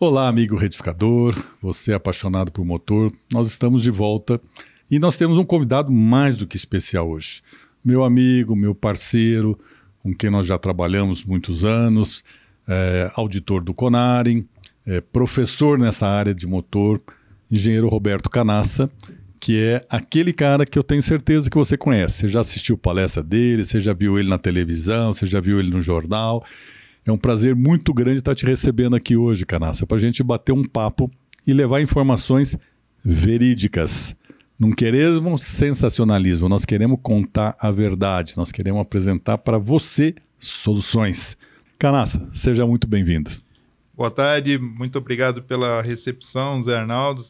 Olá, amigo retificador, você é apaixonado por motor, nós estamos de volta e nós temos um convidado mais do que especial hoje. Meu amigo, meu parceiro, com quem nós já trabalhamos muitos anos, é, auditor do Conarim, é, professor nessa área de motor, engenheiro Roberto Canassa, que é aquele cara que eu tenho certeza que você conhece. Você já assistiu palestra dele, você já viu ele na televisão, você já viu ele no jornal. É um prazer muito grande estar te recebendo aqui hoje, Canassa, para a gente bater um papo e levar informações verídicas. Não queremos sensacionalismo, nós queremos contar a verdade, nós queremos apresentar para você soluções. Canassa, seja muito bem-vindo. Boa tarde, muito obrigado pela recepção, Zé Arnaldo,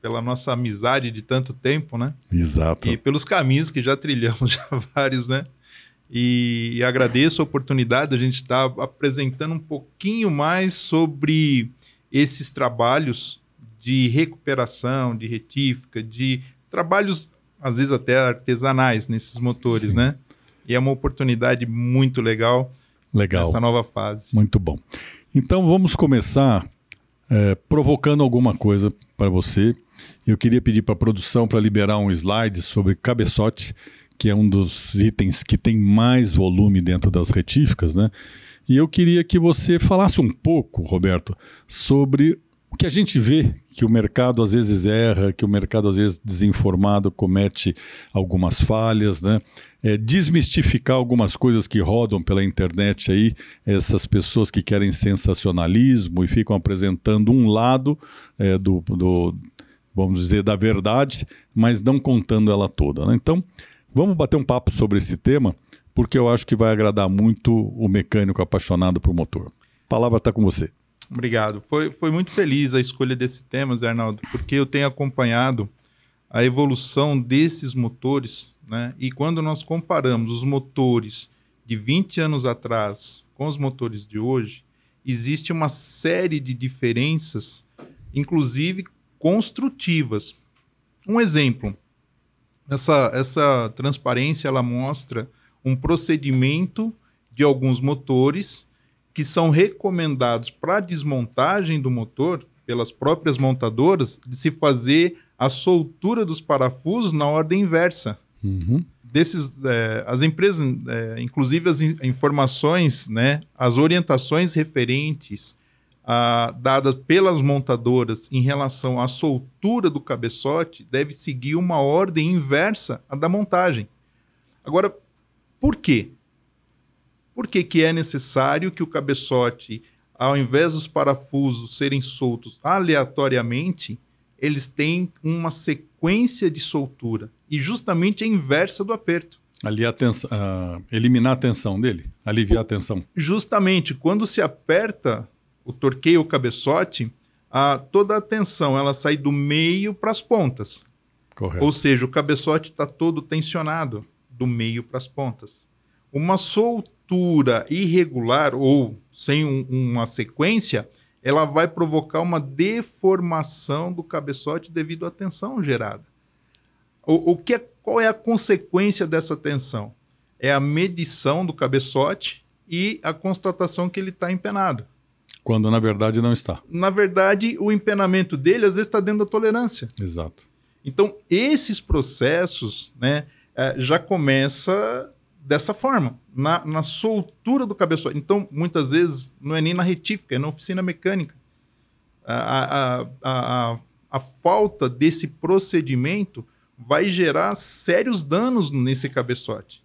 pela nossa amizade de tanto tempo, né? Exato. E pelos caminhos que já trilhamos, já vários, né? E, agradeço a oportunidade de a gente estar tá apresentando um pouquinho mais sobre esses trabalhos de recuperação, de retífica, de trabalhos às vezes até artesanais nesses motores, Sim. né? E é uma oportunidade muito legal. Legal. Nessa nova fase. Muito bom. Então vamos começar é, provocando alguma coisa para você. Eu queria pedir para a produção para liberar um slide sobre cabeçote que é um dos itens que tem mais volume dentro das retíficas, né? E eu queria que você falasse um pouco, Roberto, sobre o que a gente vê que o mercado às vezes erra, que o mercado às vezes desinformado comete algumas falhas, né? É, desmistificar algumas coisas que rodam pela internet aí, essas pessoas que querem sensacionalismo e ficam apresentando um lado é, do, do, vamos dizer, da verdade, mas não contando ela toda. Né? Então, Vamos bater um papo sobre esse tema, porque eu acho que vai agradar muito o mecânico apaixonado por motor. A palavra está com você. Obrigado. Foi, foi muito feliz a escolha desse tema, Zé Arnaldo, porque eu tenho acompanhado a evolução desses motores, né? E quando nós comparamos os motores de 20 anos atrás com os motores de hoje, existe uma série de diferenças, inclusive construtivas. Um exemplo: essa, essa transparência ela mostra um procedimento de alguns motores que são recomendados para desmontagem do motor pelas próprias montadoras de se fazer a soltura dos parafusos na ordem inversa. Uhum. Desses, é, as empresas, é, inclusive as in informações, né, as orientações referentes ah, dadas pelas montadoras em relação à soltura do cabeçote deve seguir uma ordem inversa à da montagem. Agora, por quê? Por que, que é necessário que o cabeçote, ao invés dos parafusos serem soltos aleatoriamente, eles têm uma sequência de soltura e justamente a inversa do aperto. Ali a tensão, uh, eliminar a tensão dele, aliviar a tensão. Justamente, quando se aperta o torqueio o cabeçote, a, toda a tensão ela sai do meio para as pontas. Correto. Ou seja, o cabeçote está todo tensionado do meio para as pontas. Uma soltura irregular ou sem um, uma sequência, ela vai provocar uma deformação do cabeçote devido à tensão gerada. O, o que é, qual é a consequência dessa tensão? É a medição do cabeçote e a constatação que ele está empenado. Quando na verdade não está. Na verdade, o empenamento dele às vezes está dentro da tolerância. Exato. Então, esses processos né, é, já começa dessa forma, na, na soltura do cabeçote. Então, muitas vezes, não é nem na retífica, é na oficina mecânica. A, a, a, a, falta desse procedimento vai gerar sérios danos nesse cabeçote,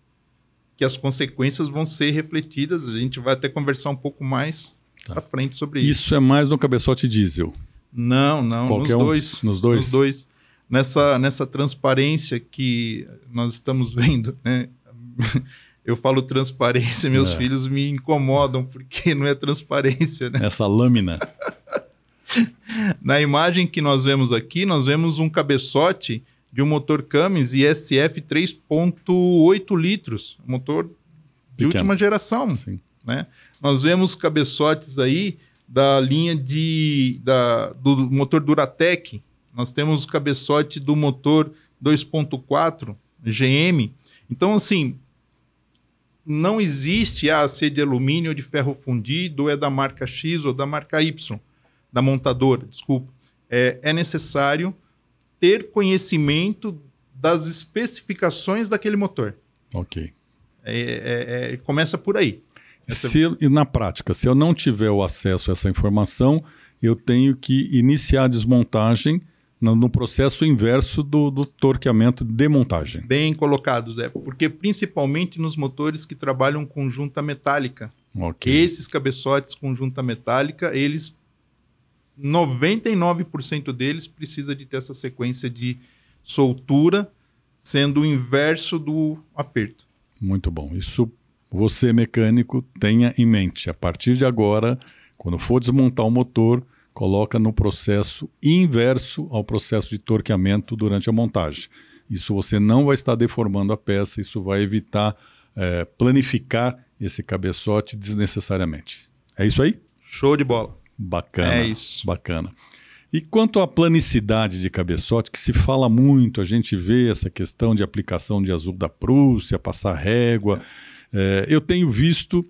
que as consequências vão ser refletidas. A gente vai até conversar um pouco mais tá. à frente sobre isso. Isso é mais no cabeçote diesel? Não, não, Qualquer nos dois. Um? Nos dois? Nos dois. Nessa, nessa transparência que nós estamos vendo, né? Eu falo transparência, meus é. filhos me incomodam porque não é transparência, né? Essa lâmina. Na imagem que nós vemos aqui, nós vemos um cabeçote de um motor Cummins ISF 3.8 litros, motor de Pequeno. última geração, Sim. Né? Nós vemos cabeçotes aí da linha de, da, do motor Duratec. Nós temos o cabeçote do motor 2.4 GM. Então, assim, não existe a ah, ser de alumínio ou de ferro fundido, ou é da marca X ou da marca Y. da montadora, desculpa, é, é necessário ter conhecimento das especificações daquele motor. Ok. É, é, é, começa por aí. Se, e na prática, se eu não tiver o acesso a essa informação, eu tenho que iniciar a desmontagem no, no processo inverso do, do, torqueamento de montagem. Bem colocado, Zé. Porque principalmente nos motores que trabalham com junta metálica. Okay. Esses cabeçotes com junta metálica, eles 99% deles precisa de ter essa sequência de soltura, sendo o inverso do aperto. Muito bom. Isso você, mecânico, tenha em mente. A partir de agora, quando for desmontar o motor, coloca no processo inverso ao processo de torqueamento durante a montagem. Isso você não vai estar deformando a peça, isso vai evitar é, planificar esse cabeçote desnecessariamente. É isso aí? Show de bola. Bacana. É isso. Bacana. E quanto à planicidade de cabeçote, que se fala muito, a gente vê essa questão de aplicação de azul da Prússia, passar régua. É, eu tenho visto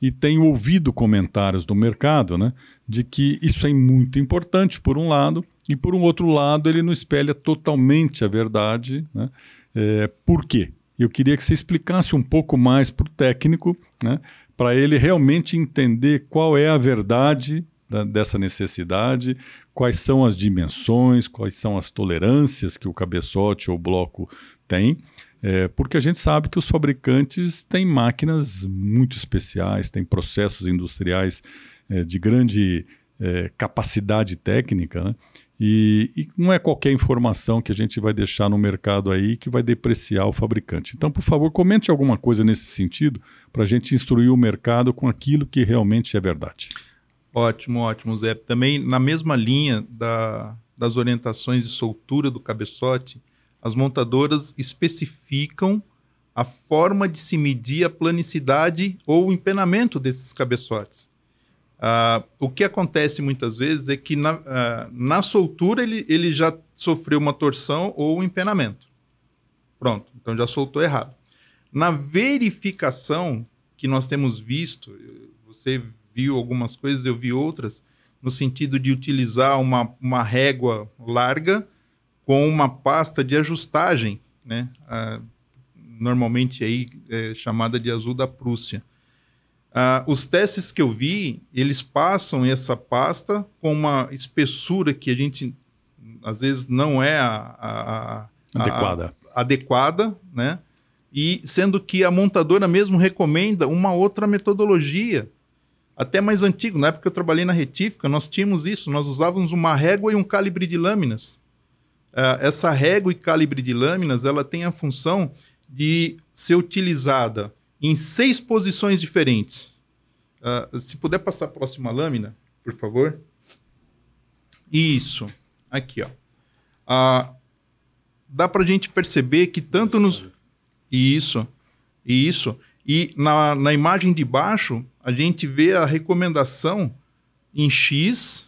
e tenho ouvido comentários do mercado né, de que isso é muito importante, por um lado, e por um outro lado, ele não espelha totalmente a verdade. Né? É, por quê? Eu queria que você explicasse um pouco mais para o técnico, né, para ele realmente entender qual é a verdade da, dessa necessidade, quais são as dimensões, quais são as tolerâncias que o cabeçote ou bloco tem, é, porque a gente sabe que os fabricantes têm máquinas muito especiais, têm processos industriais é, de grande é, capacidade técnica, né? E, e, não é qualquer informação que a gente vai deixar no mercado aí que vai depreciar o fabricante. Então, por favor, comente alguma coisa nesse sentido para a gente instruir o mercado com aquilo que realmente é verdade. Ótimo, ótimo, Zé. Também na mesma linha da, das orientações de soltura do cabeçote, as montadoras especificam a forma de se medir a planicidade ou o empenamento desses cabeçotes. Uh, o que acontece muitas vezes é que na, uh, na soltura ele, ele já sofreu uma torção ou um empenamento. Pronto, então já soltou errado. Na verificação que nós temos visto, você viu algumas coisas, eu vi outras, no sentido de utilizar uma, uma régua larga com uma pasta de ajustagem, né? Normalmente aí é chamada de azul da Prússia. Ah, os testes que eu vi, eles passam essa pasta com uma espessura que a gente às vezes não é a, a, a adequada. adequada, né? E sendo que a montadora mesmo recomenda uma outra metodologia até mais antigo. Na época que eu trabalhei na retífica, nós tínhamos isso, nós usávamos uma régua e um calibre de lâminas. Uh, essa régua e calibre de lâminas, ela tem a função de ser utilizada em seis posições diferentes. Uh, se puder passar a próxima lâmina, por favor. Isso. Aqui, ó. Uh, dá para a gente perceber que tanto nos... Isso. Isso. E na, na imagem de baixo, a gente vê a recomendação em X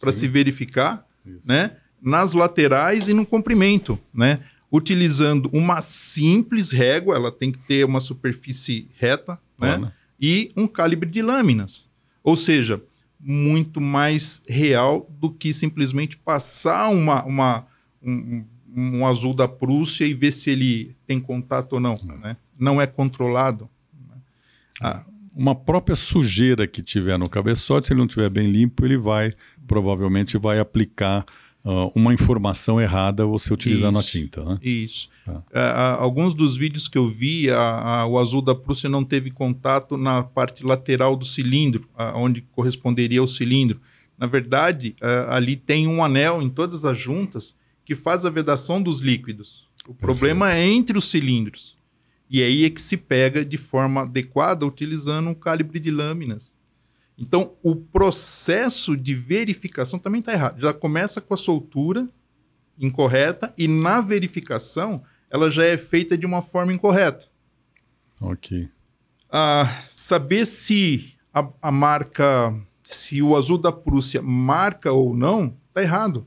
para se verificar, Isso. né? Nas laterais e no comprimento, né? Utilizando uma simples régua, ela tem que ter uma superfície reta, né? E um calibre de lâminas. Ou seja, muito mais real do que simplesmente passar uma, uma um, um, azul da Prússia e ver se ele tem contato ou não. Não, né? não é controlado. Né? Ah, uma própria sujeira que tiver no cabeçote, se ele não estiver bem limpo, ele vai, provavelmente, vai aplicar uh, uma informação errada você utilizando isso, a tinta. Né? Isso. Ah. Uh, alguns dos vídeos que eu vi, a, a, o azul da Prússia não teve contato na parte lateral do cilindro, uh, onde corresponderia ao cilindro. Na verdade, ali tem um anel em todas as juntas que faz a vedação dos líquidos. O problema é entre os cilindros. E aí é que se pega de forma adequada utilizando um calibre de lâminas. Então, o processo de verificação também está errado. Já começa com a soltura incorreta e na verificação ela já é feita de uma forma incorreta. Ok. Ah, saber se a, a marca, se o azul da Prússia marca ou não, está errado.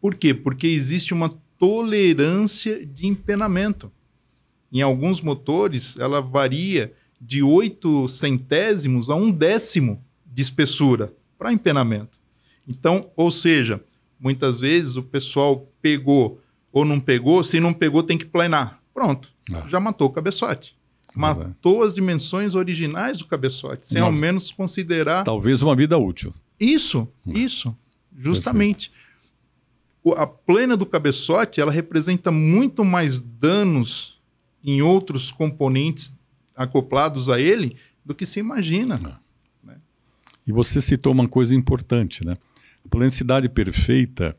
Por quê? Porque existe uma tolerância de empenamento. Em alguns motores, ela varia de 8 centésimos a um décimo de espessura para empenamento. Então, ou seja, muitas vezes o pessoal pegou ou não pegou, se não pegou tem que planar. Pronto, Ah. já matou o cabeçote. Matou as dimensões originais do cabeçote, sem Uma- ao menos considerar Talvez uma vida útil. isso, isso, justamente. O- a plena do cabeçote, ela representa muito mais danos em outros componentes acoplados a ele do que se imagina. E você citou uma coisa importante, né? A planicidade perfeita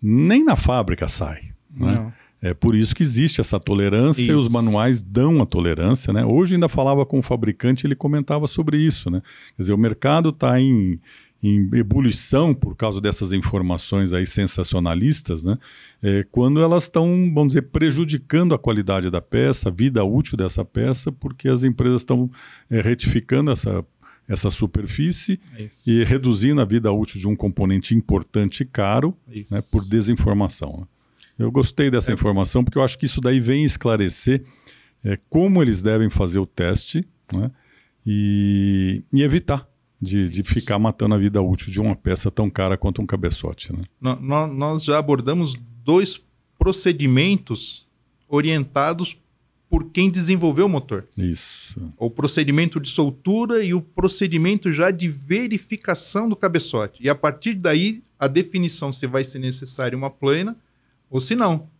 nem na fábrica sai. Né? Não. É por isso que existe essa tolerância e Isso. os manuais dão a tolerância, né? Hoje ainda falava com o fabricante, ele comentava sobre isso, né? Quer dizer, o mercado está em, em ebulição por causa dessas informações aí sensacionalistas, né? É, quando elas estão, vamos dizer, prejudicando a qualidade da peça, a vida útil dessa peça, porque as empresas estão é, retificando essa, essa superfície É isso. e reduzindo a vida útil de um componente importante e caro é né, por desinformação. né? Eu gostei dessa informação porque eu acho que isso daí vem esclarecer é, como eles devem fazer o teste né, e, e evitar de, de ficar matando a vida útil de uma peça tão cara quanto um cabeçote. Né? nó- nó- nós já abordamos dois procedimentos orientados por quem desenvolveu o motor. Isso. O procedimento de soltura e o procedimento já de verificação do cabeçote. E a partir daí, a definição se vai ser necessária uma plana ou se não.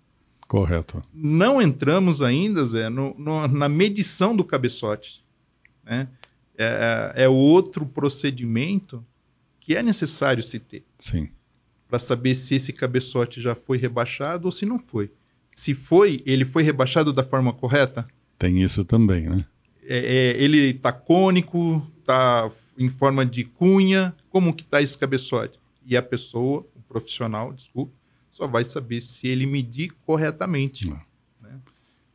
Correto. Não entramos ainda, Zé, no- no- na medição do cabeçote. né? É, é outro procedimento que é necessário se ter Sim. para saber se esse cabeçote já foi rebaixado ou se não foi. Se foi, ele foi rebaixado da forma correta? Tem isso também, né? É, é, ele está cônico, está em forma de cunha, como que está esse cabeçote? E a pessoa, o profissional, desculpe, só vai saber se ele medir corretamente. Não.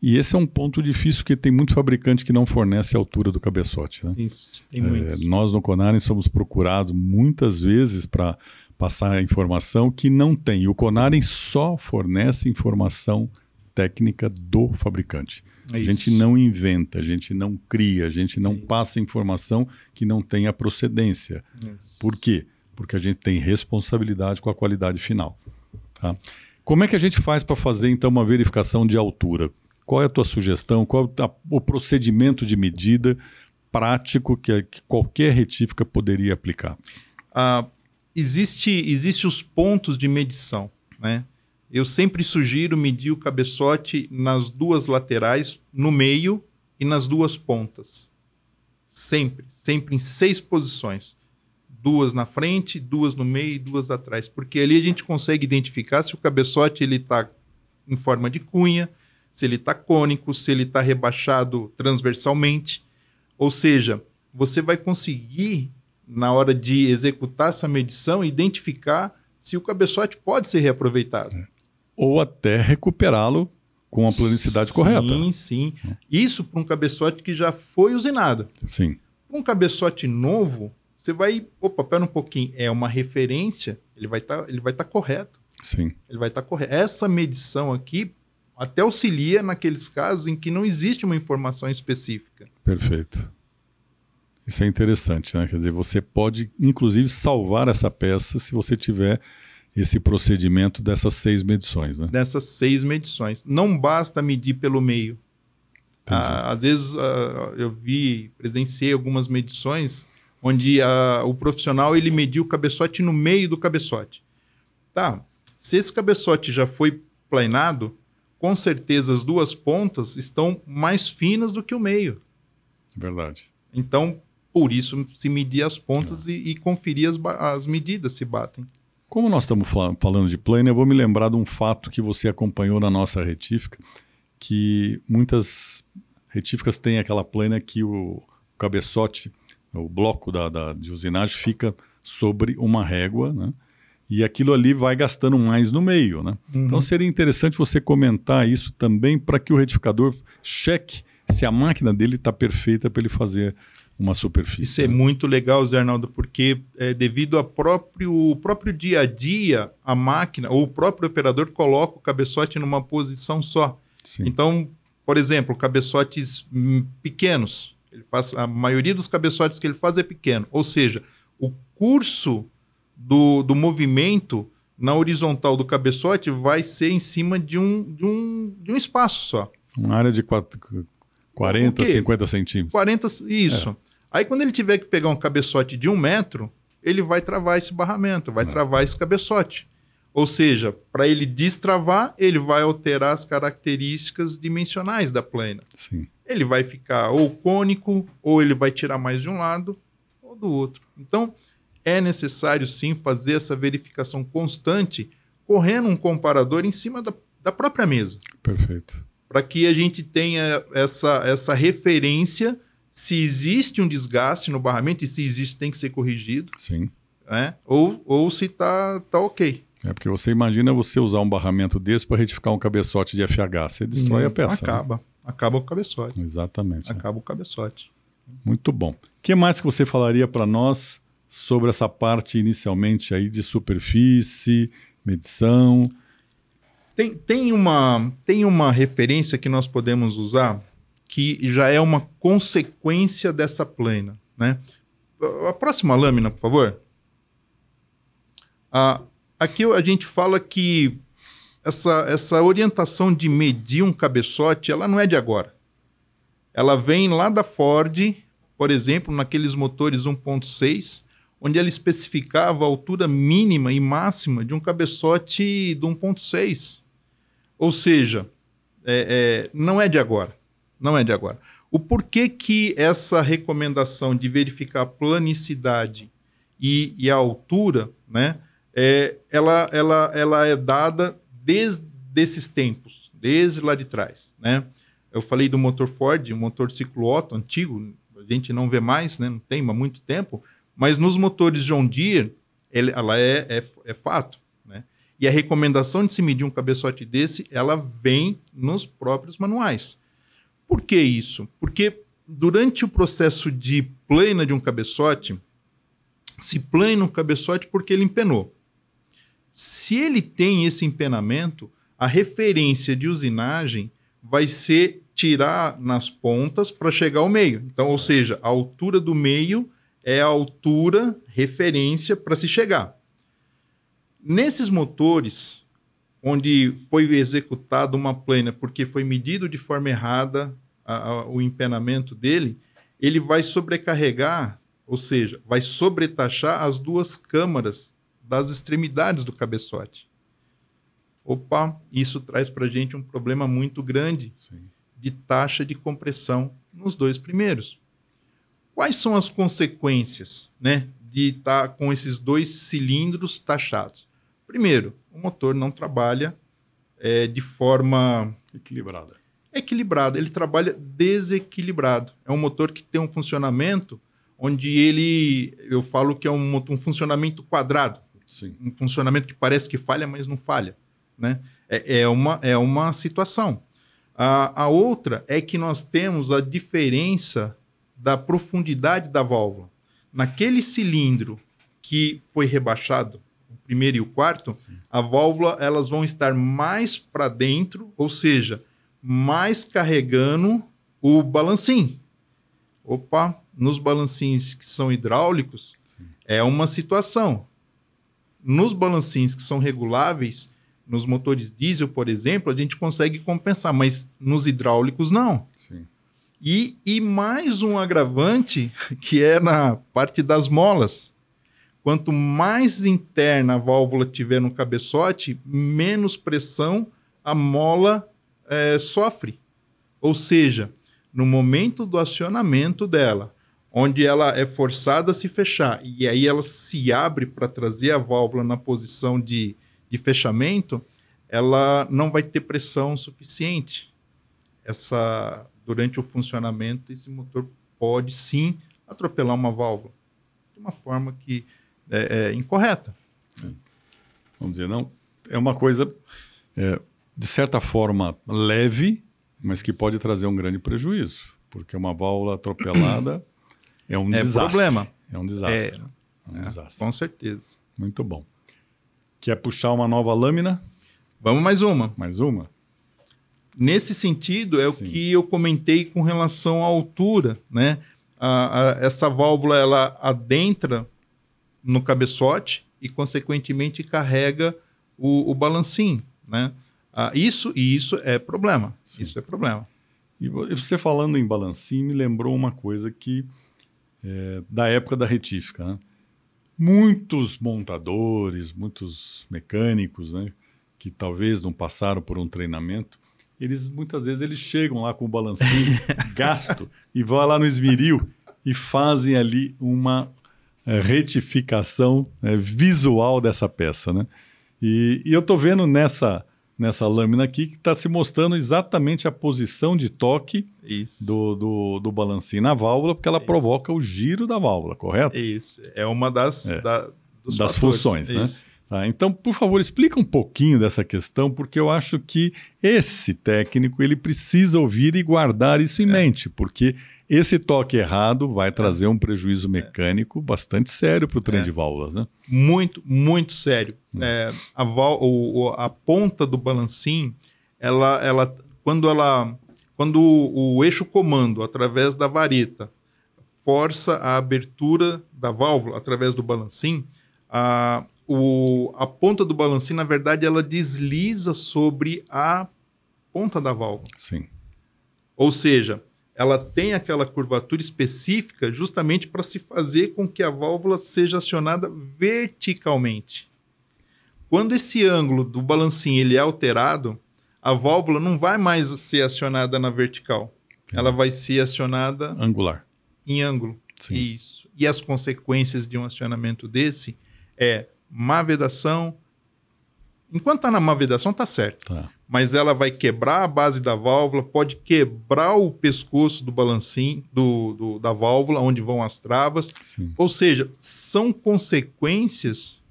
E esse é um ponto difícil porque tem muito fabricante que não fornece a altura do cabeçote, né? Isso, tem É, muitos. nós no Conaren somos procurados muitas vezes para passar a informação que não tem. O Conaren só fornece informação técnica do fabricante. É A gente não inventa, a gente não cria, a gente não É passa informação que não tenha procedência. Isso. Por quê? Porque a gente tem responsabilidade com a qualidade final. tá? Como é que a gente faz para fazer então uma verificação de altura? Qual é a tua sugestão? Qual é o procedimento de medida prático que, que qualquer retífica poderia aplicar? Ah, existe, existe os pontos de medição, né? Eu sempre sugiro medir o cabeçote nas duas laterais, no meio e nas duas pontas. Sempre, sempre em seis posições. Duas na frente, duas no meio e duas atrás. Porque ali a gente consegue identificar se o cabeçote ele está em forma de cunha, se ele está cônico, se ele está rebaixado transversalmente. Ou seja, você vai conseguir, na hora de executar essa medição, identificar se o cabeçote pode ser reaproveitado. Ou até recuperá-lo com a planicidade correta. Sim, sim. Isso para um cabeçote que já foi usinado. Sim, Um cabeçote novo, você vai. Opa, pera um pouquinho. É uma referência, ele vai estar ele vai tá correto. sim. Ele vai estar correto. Essa medição aqui até auxilia naqueles casos em que não existe uma informação específica. Perfeito. Isso é interessante, né? Quer dizer, você pode, inclusive, salvar essa peça se você tiver esse procedimento dessas seis medições, né? Dessas seis medições. Não basta medir pelo meio. Ah, às vezes ah, eu vi, presenciei algumas medições onde ah, o profissional ele mediu o cabeçote no meio do cabeçote. Tá. Se esse cabeçote já foi planado, com certeza as duas pontas estão mais finas do que o meio. Verdade. Então, por isso, se medir as pontas e, e conferir as, as medidas se batem. Como nós estamos fal- falando de plane, eu vou me lembrar de um fato que você acompanhou na nossa retífica, que muitas retíficas têm aquela plana que o cabeçote, o bloco da, da- de usinagem fica sobre uma régua, né? E aquilo ali vai gastando mais no meio, né? Então seria interessante você comentar isso também para que o retificador cheque se a máquina dele está perfeita para ele fazer uma superfície. Isso é né? muito legal, Zé Arnaldo, porque é, devido ao próprio, próprio dia a dia, a máquina ou o próprio operador coloca o cabeçote numa posição só. Sim. Então, por exemplo, cabeçotes hum, pequenos, ele faz, a maioria dos cabeçotes que ele faz é pequeno, ou seja, o curso do, do movimento na horizontal do cabeçote vai ser em cima de um, de um, de um espaço só. Uma área de quatro, 40, 50 centímetros. 40, isso. É. Aí quando ele tiver que pegar um cabeçote de um metro, ele vai travar esse barramento, vai é. travar esse cabeçote. Ou seja, para ele destravar, ele vai alterar as características dimensionais da plana. Sim. Ele vai ficar ou cônico, ou ele vai tirar mais de um lado ou do outro. Então, é necessário sim fazer essa verificação constante, correndo um comparador em cima da, da própria mesa. Perfeito. Para que a gente tenha essa, essa referência se existe um desgaste no barramento, e se existe, tem que ser corrigido. Sim. Né? Ou, ou se está tá ok. É porque você imagina você usar um barramento desse para retificar um cabeçote de FH, você destrói a peça. Né? Acaba, né? acaba o cabeçote. Exatamente. Acaba é. o cabeçote. Muito bom. O que mais que você falaria para nós sobre essa parte inicialmente aí de superfície, medição? Tem, tem, uma, tem uma referência que nós podemos usar que já é uma consequência dessa plana. Né? A próxima lâmina, por favor. Ah, aqui a gente fala que essa, essa orientação de medir um cabeçote, ela não é de agora. Ela vem lá da Ford, por exemplo, naqueles motores 1.6, onde ela especificava a altura mínima e máxima de um cabeçote de 1.6. Ou seja, é, é, não é de agora. Não é de agora. O porquê que essa recomendação de verificar a planicidade e, e a altura, né, é, ela, ela, ela é dada desde esses tempos, desde lá de trás, né? Eu falei do motor Ford, um motor ciclo Otto antigo, a gente não vê mais, né? Não tem há muito tempo, mas nos motores John Deere, ele, ela é, é, é fato? E a recomendação de se medir um cabeçote desse, ela vem nos próprios manuais. Por que isso? Porque durante o processo de plana de um cabeçote, se plana um cabeçote porque ele empenou. Se ele tem esse empenamento, a referência de usinagem vai ser tirar nas pontas para chegar ao meio. Então, ou seja, a altura do meio é a altura referência para se chegar. Nesses motores, onde foi executada uma plana porque foi medido de forma errada a, a, o empenamento dele, ele vai sobrecarregar, ou seja, vai sobretaxar as duas câmaras das extremidades do cabeçote. Opa, isso traz para a gente um problema muito grande Sim. de taxa de compressão nos dois primeiros. Quais são as consequências né, de estar tá com esses dois cilindros taxados? Primeiro, o motor não trabalha é, de forma equilibrada. Equilibrada, ele trabalha desequilibrado. É um motor que tem um funcionamento onde ele, eu falo que é um, um funcionamento quadrado. Sim. um funcionamento que parece que falha, mas não falha. Né? É, é, uma, é uma situação. A, a outra é que nós temos a diferença da profundidade da válvula. Naquele cilindro que foi rebaixado, primeiro e o quarto, Sim. a válvula elas vão estar mais para dentro, ou seja, mais carregando o balancim. Opa, nos balancins que são hidráulicos, Sim. é uma situação. Nos balancins que são reguláveis, nos motores diesel, por exemplo, a gente consegue compensar, mas nos hidráulicos não. Sim. E, e mais um agravante que é na parte das molas. Quanto mais interna a válvula tiver no cabeçote, menos pressão a mola é, sofre. Ou seja, no momento do acionamento dela, onde ela é forçada a se fechar e aí ela se abre para trazer a válvula na posição de, de fechamento, ela não vai ter pressão suficiente. Essa durante o funcionamento esse motor pode sim atropelar uma válvula de uma forma que é, é incorreta. É. Vamos dizer não é uma coisa é, de certa forma leve, mas que pode trazer um grande prejuízo, porque uma válvula atropelada é um é desastre. problema. É um desastre. É, um desastre. Com certeza. Muito bom. Quer puxar uma nova lâmina? Vamos mais uma. Mais uma? Nesse sentido, é Sim. o que eu comentei com relação à altura, né? A, a, essa válvula ela adentra no cabeçote, e, consequentemente, carrega o, o balancim. Né? Ah, isso e isso é problema. Sim. Isso é problema. E você falando em balancim me lembrou uma coisa que é, da época da retífica. Né? Muitos montadores, muitos mecânicos, né, que talvez não passaram por um treinamento, eles muitas vezes eles chegam lá com o balancinho gasto e vão lá no esmeril e fazem ali uma retificação é, visual dessa peça, né? E, e eu estou vendo nessa nessa lâmina aqui que está se mostrando exatamente a posição de toque do, do, do balancinho na válvula, porque ela Isso. provoca o giro da válvula, correto? Isso. É uma das, é. da, das funções, né? Tá, então, por favor, explica um pouquinho dessa questão, porque eu acho que esse técnico ele precisa ouvir e guardar isso em é. mente, porque esse toque errado vai é. trazer um prejuízo mecânico bastante sério para o trem é. de válvulas, né? Muito, muito sério. Hum. É, a, o, a, ponta do balancim, ela, ela, quando ela, quando o, o eixo comando através da vareta força a abertura da válvula através do balancim, a, o, a ponta do balancim, na verdade, ela desliza sobre a ponta da válvula. Sim. Ou seja, ela tem aquela curvatura específica justamente para se fazer com que a válvula seja acionada verticalmente. Quando esse ângulo do balancinho ele é alterado, a válvula não vai mais ser acionada na vertical. Ela vai ser acionada angular. Em ângulo. Sim. Isso. E as consequências de um acionamento desse é má vedação. Enquanto está na má vedação, está certo. Tá mas ela vai quebrar a base da válvula, pode quebrar o pescoço do balancim do, do da válvula, onde vão as travas. Sim. Ou seja, são consequências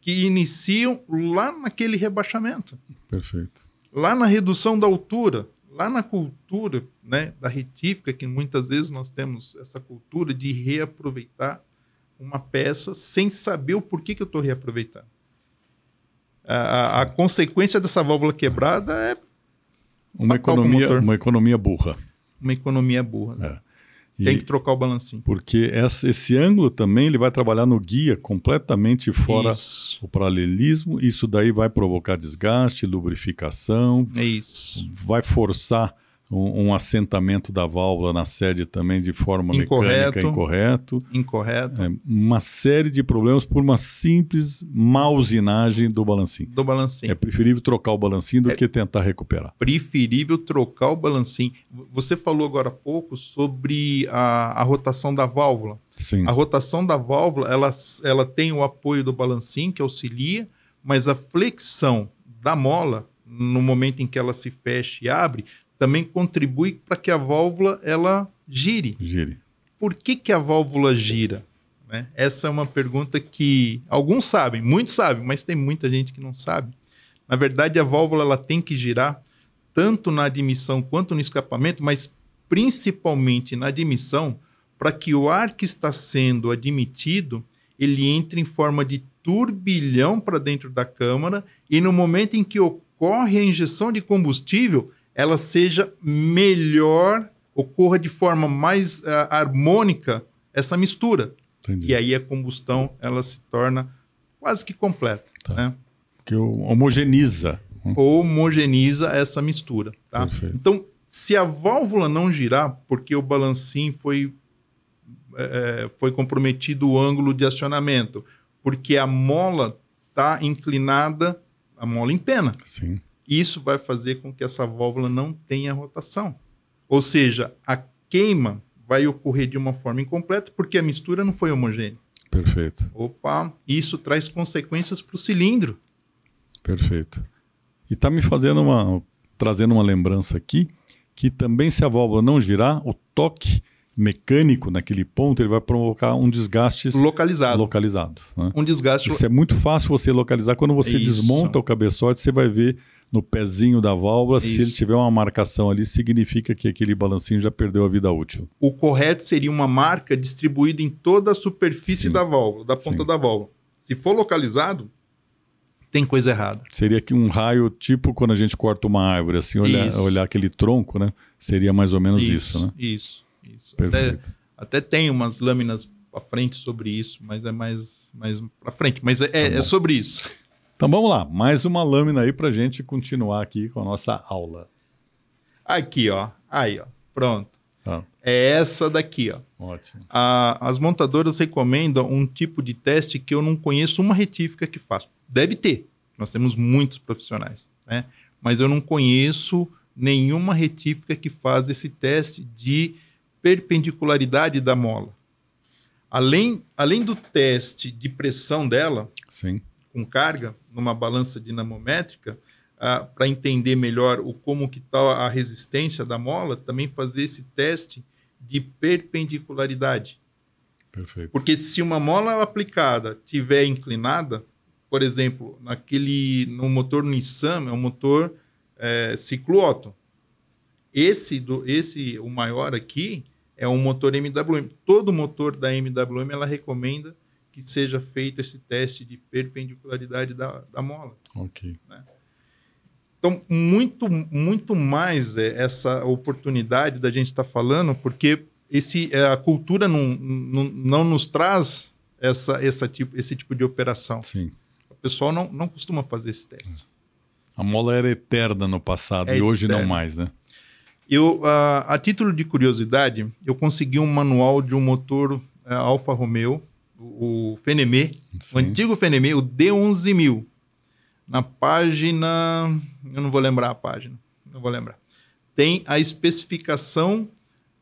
que iniciam lá naquele rebaixamento. Perfeito. Lá na redução da altura, lá na cultura né, da retífica, que muitas vezes nós temos essa cultura de reaproveitar uma peça sem saber o porquê que eu estou reaproveitando. A, a, consequência dessa válvula quebrada é uma economia, uma economia burra. Uma economia burra. Né? É. Tem que trocar o balancinho. Porque essa, esse ângulo também ele vai trabalhar no guia completamente fora Isso. o paralelismo. Isso daí vai provocar desgaste, lubrificação. É isso. Vai forçar um, um, assentamento da válvula na sede também de forma incorreto, mecânica incorreto. Incorreto. É, uma série de problemas por uma simples mausinagem do balancinho. Do balancinho. É preferível trocar o balancinho do é que tentar recuperar. Preferível trocar o balancinho. Você falou agora há pouco sobre a, a rotação da válvula. Sim. A rotação da válvula, ela, ela tem o apoio do balancinho que auxilia, mas a flexão da mola no momento em que ela se fecha e abre, também contribui para que a válvula ela gire. Gire. Por que, que a válvula gira? Né? Essa é uma pergunta que alguns sabem, muitos sabem, mas tem muita gente que não sabe. Na verdade, a válvula ela tem que girar tanto na admissão quanto no escapamento, mas principalmente na admissão, para que o ar que está sendo admitido ele entre em forma de turbilhão para dentro da câmara e no momento em que ocorre a injeção de combustível, ela seja melhor, ocorra de forma mais uh, harmônica essa mistura. Entendi. E aí a combustão ela se torna quase que completa. Tá. Né? Que homogeniza. Homogeniza essa mistura. Tá? Então, se a válvula não girar, porque o balancim foi, é, foi comprometido o ângulo de acionamento, porque a mola está inclinada, a mola empena. Sim. Isso vai fazer com que essa válvula não tenha rotação. Ou seja, a queima vai ocorrer de uma forma incompleta porque a mistura não foi homogênea. Perfeito. Opa, isso traz consequências para o cilindro. Perfeito. E está me fazendo uma, trazendo uma lembrança aqui que também se a válvula não girar, o toque mecânico naquele ponto, ele vai provocar um desgaste localizado. localizado né? Um desgaste. Isso é muito fácil você localizar. Quando você Isso. desmonta o cabeçote, você vai ver no pezinho da válvula, Isso. se ele tiver uma marcação ali, significa que aquele balancinho já perdeu a vida útil. O correto seria uma marca distribuída em toda a superfície Sim. da válvula, da ponta Sim. da válvula. Se for localizado, tem coisa errada. Seria que um raio, tipo quando a gente corta uma árvore, assim, olhar, olhar aquele tronco, né? Seria mais ou menos isso, isso né? Isso, isso. Perfeito. Até, até tem umas lâminas para frente sobre isso, mas é mais, mais para frente. Mas é, tá é sobre isso. Então vamos lá, mais uma lâmina aí para gente continuar aqui com a nossa aula. Aqui, ó. Aí, ó. Pronto. Ah. É essa daqui, ó. Ótimo. As montadoras recomendam um tipo de teste que eu não conheço uma retífica que faz. Deve ter. Nós temos muitos profissionais, né? Mas eu não conheço nenhuma retífica que faz esse teste de perpendicularidade da mola. Além, além do teste de pressão dela, Sim. Com carga, numa balança dinamométrica, ah, para entender melhor o como que está a resistência da mola, também fazer esse teste de perpendicularidade. Perfeito. Porque se uma mola aplicada tiver inclinada, por exemplo, naquele no motor Nissan, é um motor é, ciclo Otto. Esse, do, esse, o maior aqui, é um motor MWM. Todo motor da MWM ela recomenda que seja feito esse teste de perpendicularidade da, da mola. Ok. Né? Então, muito, muito mais é essa oportunidade da gente estar tá falando, porque esse, é, a cultura não, não, não nos traz essa, essa tipo, esse tipo de operação. Sim. O pessoal não, não costuma fazer esse teste. A mola era eterna no passado é e hoje eterna. não mais, né? Eu, uh, a título de curiosidade, eu consegui um manual de um motor uh, Alfa Romeo, o, o Fenemé, o antigo Fenemé, o D11000 na página. Eu não vou lembrar a página, não vou lembrar. Tem a especificação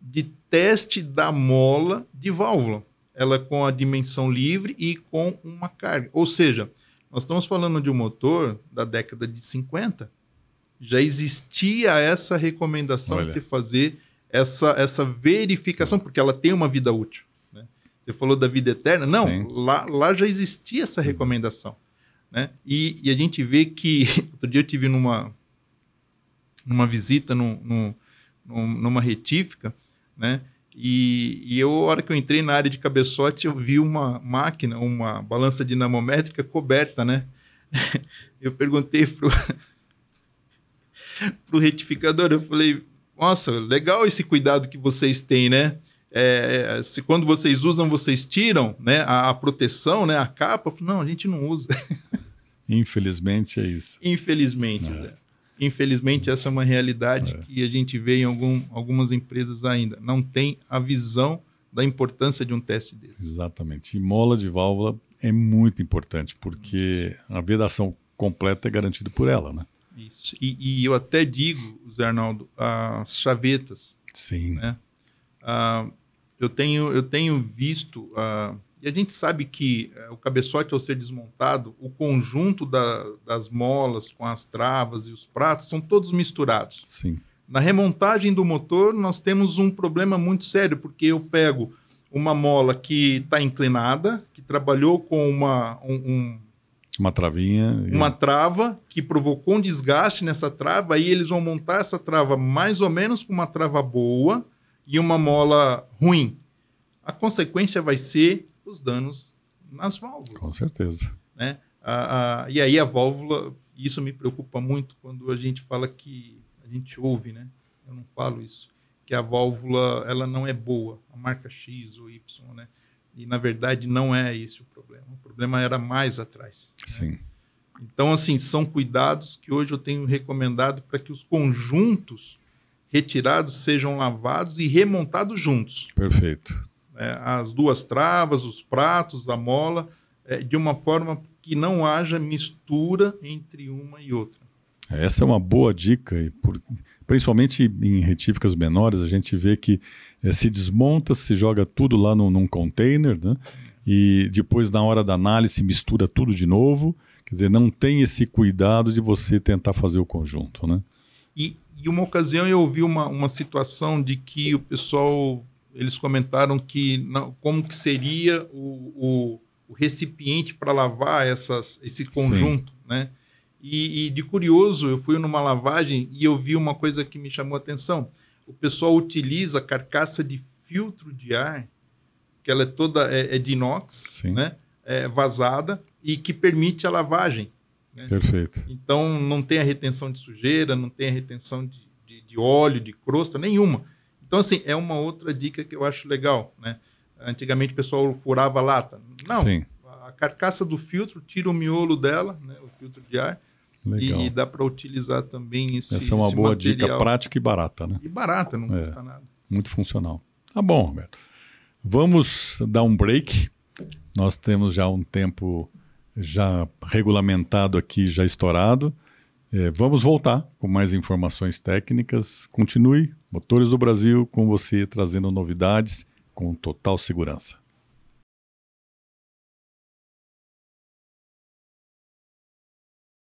de teste da mola de válvula. Ela com a dimensão livre e com uma carga. Ou seja, nós estamos falando de um motor da década de 50. Já existia essa recomendação Olha. de se fazer essa, essa verificação, porque ela tem uma vida útil. Você falou da vida eterna? Não, lá, lá já existia essa recomendação. Né? E, e, a gente vê que. Outro dia eu tive numa, numa visita numa retífica, né? E, e eu, a hora que eu entrei na área de cabeçote, eu vi uma máquina, uma balança dinamométrica coberta, né? Eu perguntei pro, pro retificador, eu falei, nossa, legal esse cuidado que vocês têm, né? É, é se quando vocês usam, vocês tiram né, a, a proteção, né, a capa. Eu falei, não, a gente não usa. Infelizmente é isso. Infelizmente, é. Né? Infelizmente, essa é uma realidade é. que a gente vê em algum, algumas empresas ainda. Não tem a visão da importância de um teste desse. Exatamente. E mola de válvula é muito importante, porque a vedação completa é garantida por ela, né? Isso. E, e eu até digo, Zé Arnaldo, as chavetas. Sim. Né? Ah, eu, tenho, eu tenho visto. Ah, e a gente sabe que é, o cabeçote, ao ser desmontado, o conjunto da, das molas com as travas e os pratos são todos misturados. Sim. Na remontagem do motor, nós temos um problema muito sério, porque eu pego uma mola que está inclinada, que trabalhou com uma, um, um, uma travinha. Uma trava que provocou um desgaste nessa trava, aí eles vão montar essa trava mais ou menos com uma trava boa e uma mola ruim. A consequência vai ser os danos nas válvulas. Com certeza. Né? Ah, ah, e aí a válvula, isso me preocupa muito quando a gente fala que a gente ouve, né? Eu não falo isso, que a válvula ela não é boa, a marca X ou Y, né? E na verdade não é esse o problema. O problema era mais atrás. Né? Sim. Né? Então assim são cuidados que hoje eu tenho recomendado para que os conjuntos retirados sejam lavados e remontados juntos. Perfeito é, as duas travas, os pratos, a mola, é, de uma forma que não haja mistura entre uma e outra. Essa é uma boa dica, por, principalmente em retíficas menores, a gente vê que é, se desmonta, se joga tudo lá no, num container, né? e depois, na hora da análise, mistura tudo de novo. Quer dizer, não tem esse cuidado de você tentar fazer o conjunto. Né? E, e uma ocasião eu ouvi uma, uma situação de que o pessoal eles comentaram que não, como que seria o, o, o recipiente para lavar essas, esse conjunto, Sim. né? E, e, de curioso, eu fui numa lavagem e eu vi uma coisa que me chamou a atenção. O pessoal utiliza carcaça de filtro de ar, que ela é toda é, é de inox, Sim. né? É vazada e que permite a lavagem. Né? Perfeito. Então não tem a retenção de sujeira, não tem a retenção de, de, de óleo, de crosta, nenhuma. Então, assim, é uma outra dica que eu acho legal, né? Antigamente o pessoal furava a lata. Não, Sim, a carcaça do filtro tira o miolo dela, né, o filtro de ar, legal. e, dá para utilizar também esse Essa é uma boa dica material. prática e barata, né? E barata, não É. custa nada. Muito funcional. Tá bom, Roberto. Vamos dar um break. Nós temos já um tempo já regulamentado aqui, já estourado. É, vamos voltar com mais informações técnicas. Continue. Motores do Brasil com você trazendo novidades com total segurança.